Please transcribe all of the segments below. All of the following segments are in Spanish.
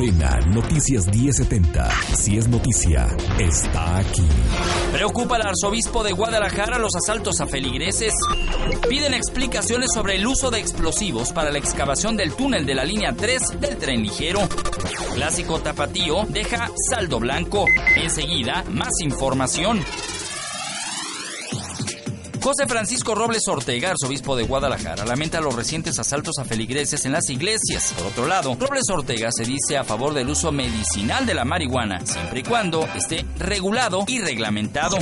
Cadena Noticias 1070. Si es noticia, está aquí. Preocupa al arzobispo de Guadalajara los asaltos a feligreses. Piden explicaciones sobre el uso de explosivos para la excavación del túnel de la línea 3 del tren ligero. Clásico tapatío deja saldo blanco. Enseguida, más información. José Francisco Robles Ortega, arzobispo de Guadalajara, lamenta los recientes asaltos a feligreses en las iglesias. Por otro lado, Robles Ortega se dice a favor del uso medicinal de la marihuana, siempre y cuando esté regulado y reglamentado.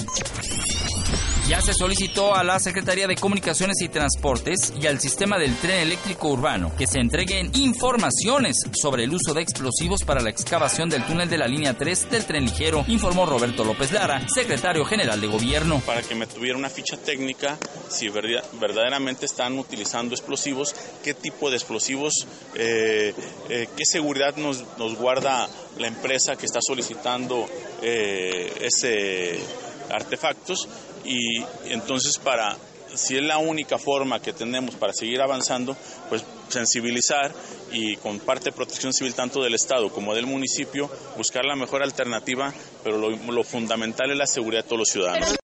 Ya se solicitó a la Secretaría de Comunicaciones y Transportes y al sistema del tren eléctrico urbano que se entreguen informaciones sobre el uso de explosivos para la excavación del túnel de la línea 3 del tren ligero, informó Roberto López Lara, secretario general de gobierno. Para que me tuviera una ficha técnica, si verdaderamente están utilizando explosivos, qué tipo de explosivos, eh, eh, qué seguridad nos, guarda la empresa que está solicitando eh, ese artefactos y entonces para si es la única forma que tenemos para seguir avanzando, pues sensibilizar y con parte de protección civil tanto del Estado como del municipio, buscar la mejor alternativa, pero lo, lo fundamental es la seguridad de todos los ciudadanos.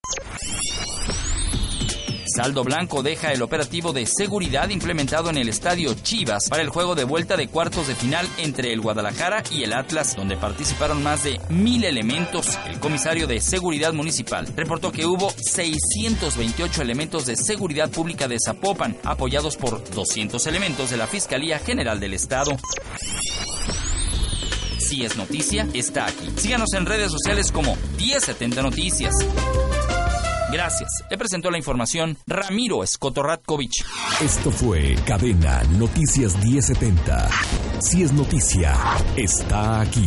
Saldo Blanco deja el operativo de seguridad implementado en el estadio Chivas para el juego de vuelta de cuartos de final entre el Guadalajara y el Atlas, donde participaron más de mil elementos. El comisario de Seguridad Municipal reportó que hubo 628 elementos de seguridad pública de Zapopan, apoyados por 200 elementos de la Fiscalía General del Estado. Si es noticia, está aquí. Síganos en redes sociales como 1070 Noticias. Gracias. Le presentó la información Ramiro Skotoratkovich. Esto fue Cadena Noticias 1070. Si es noticia, está aquí.